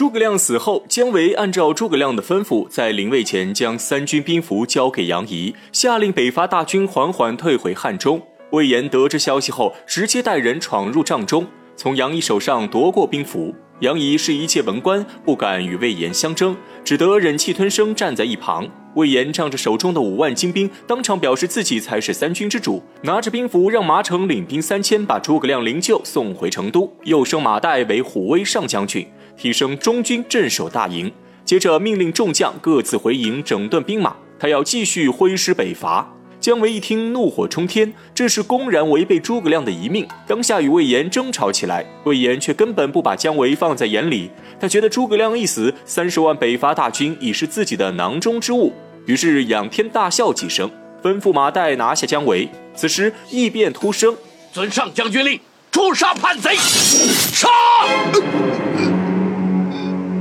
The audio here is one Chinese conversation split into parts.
诸葛亮死后，姜维按照诸葛亮的吩咐，在临位前将三军兵符交给杨仪，下令北伐大军缓缓退回汉中。魏延得知消息后，直接带人闯入帐中，从杨仪手上夺过兵符。杨仪是一介文官，不敢与魏延相争，只得忍气吞声站在一旁。魏延仗着手中的五万精兵，当场表示自己才是三军之主，拿着兵符让马骋领兵三千把诸葛亮灵柩送回成都，又升马岱为虎威上将军，提升中军镇守大营。接着命令众将各自回营整顿兵马，他要继续挥师北伐。姜维一听，怒火冲天，这是公然违背诸葛亮的遗命，当下与魏延争吵起来。魏延却根本不把姜维放在眼里，他觉得诸葛亮一死，三十万北伐大军已是自己的囊中之物，于是仰天大笑几声，吩咐马岱拿下姜维。此时异变突生，遵上将军令，诛杀叛贼，杀！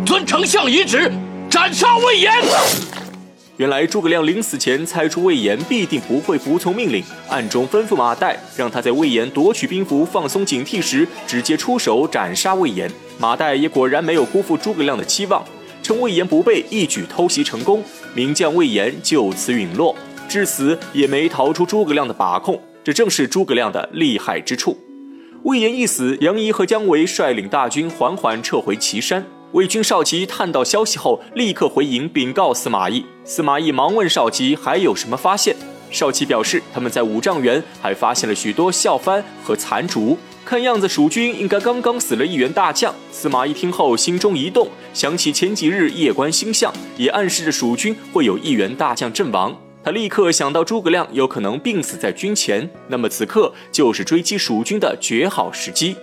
遵丞相遗旨，斩杀魏延。原来诸葛亮临死前猜出魏延必定不会服从命令，暗中吩咐马岱，让他在魏延夺取兵符、放松警惕时，直接出手斩杀魏延。马岱也果然没有辜负诸葛亮的期望，趁魏延不备，一举偷袭成功，名将魏延就此陨落，至死也没逃出诸葛亮的把控。这正是诸葛亮的厉害之处。魏延一死，杨仪和姜维率领大军缓缓撤回岐山。魏军少奇探到消息后，立刻回营禀告司马懿。司马懿忙问少奇还有什么发现。少奇表示，他们在五丈原还发现了许多笑幡和残烛，看样子蜀军应该刚刚死了一员大将。司马懿听后心中一动，想起前几日夜观星象，也暗示着蜀军会有一员大将阵亡。他立刻想到诸葛亮有可能病死在军前，那么此刻就是追击蜀军的绝好时机。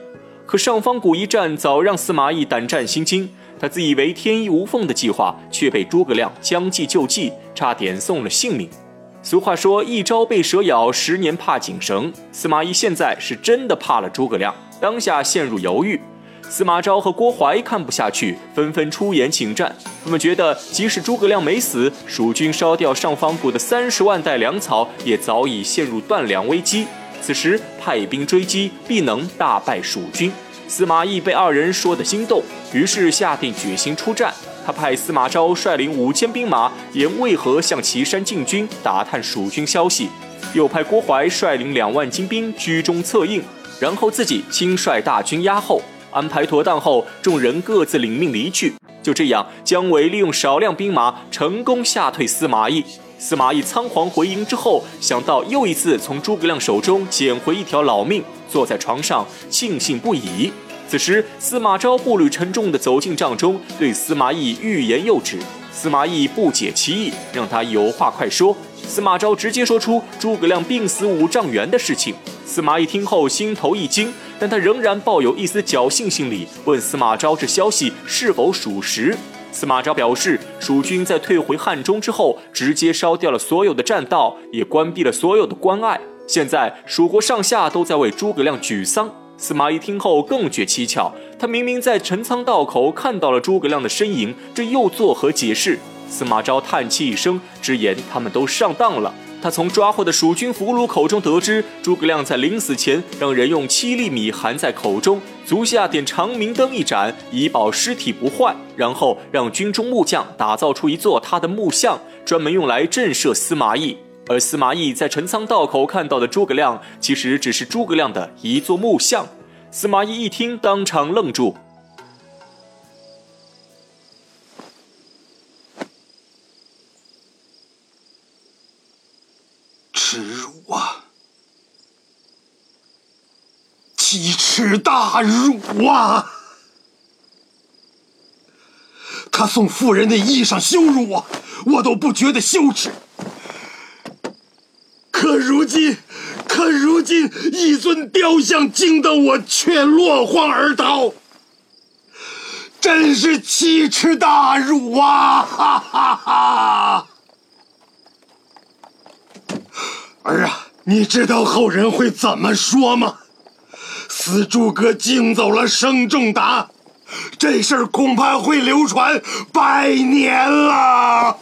可上方谷一战早让司马懿胆战心惊，他自以为天衣无缝的计划，却被诸葛亮将计就计，差点送了性命。俗话说，一朝被蛇咬，十年怕井绳。司马懿现在是真的怕了诸葛亮，当下陷入犹豫。司马昭和郭淮看不下去，纷纷出言请战。他们觉得，即使诸葛亮没死，蜀军烧掉上方谷的三十万袋粮草，也早已陷入断粮危机。此时派兵追击，必能大败蜀军。司马懿被二人说得心动，于是下定决心出战。他派司马昭率领五千兵马沿渭河向岐山进军，打探蜀军消息；又派郭淮率领两万精兵居中策应，然后自己亲率大军压后。安排妥当后，众人各自领命离去。就这样，姜维利用少量兵马成功吓退司马懿。司马懿仓皇回营之后，想到又一次从诸葛亮手中捡回一条老命，坐在床上庆幸不已。此时，司马昭步履沉重地走进帐中，对司马懿欲言又止。司马懿不解其意，让他有话快说。司马昭直接说出诸葛亮病死五丈原的事情。司马懿听后心头一惊，但他仍然抱有一丝侥幸心理，问司马昭这消息是否属实。司马昭表示，蜀军在退回汉中之后，直接烧掉了所有的栈道，也关闭了所有的关隘。现在蜀国上下都在为诸葛亮沮丧。司马懿听后更觉蹊跷，他明明在陈仓道口看到了诸葛亮的身影，这又作何解释？司马昭叹气一声，直言他们都上当了。他从抓获的蜀军俘虏口中得知，诸葛亮在临死前让人用七粒米含在口中，足下点长明灯一盏，以保尸体不坏。然后让军中木匠打造出一座他的木像，专门用来震慑司马懿。而司马懿在陈仓道口看到的诸葛亮，其实只是诸葛亮的一座木像。司马懿一听，当场愣住。奇耻大辱啊！他送妇人的衣裳羞辱我，我都不觉得羞耻。可如今，可如今，一尊雕像惊得我却落荒而逃，真是奇耻大辱啊！哈哈哈！儿啊，你知道后人会怎么说吗？死诸葛惊走了生仲达，这事儿恐怕会流传百年了。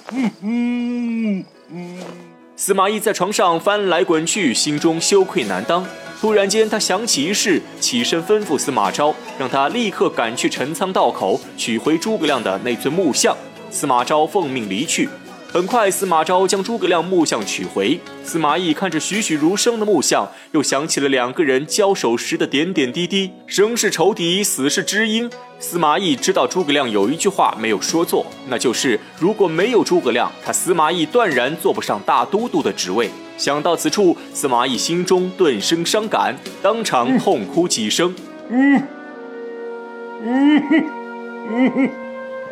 司马懿在床上翻来滚去，心中羞愧难当。突然间，他想起一事，起身吩咐司马昭，让他立刻赶去陈仓道口取回诸葛亮的那尊木像。司马昭奉命离去。很快，司马昭将诸葛亮木像取回。司马懿看着栩栩如生的木像，又想起了两个人交手时的点点滴滴。生是仇敌，死是知音。司马懿知道诸葛亮有一句话没有说错，那就是如果没有诸葛亮，他司马懿断然坐不上大都督的职位。想到此处，司马懿心中顿生伤感，当场痛哭几声。嗯，嗯哼，嗯哼。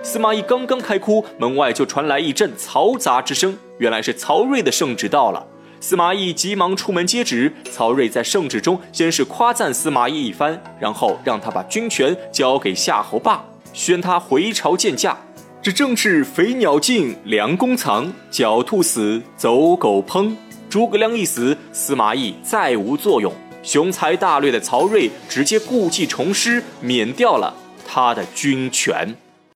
司马懿刚刚开哭，门外就传来一阵嘈杂之声。原来是曹睿的圣旨到了。司马懿急忙出门接旨。曹睿在圣旨中先是夸赞司马懿一番，然后让他把军权交给夏侯霸，宣他回朝见驾。这正是飞鸟尽，良弓藏；狡兔死，走狗烹。诸葛亮一死，司马懿再无作用。雄才大略的曹睿直接故技重施，免掉了他的军权。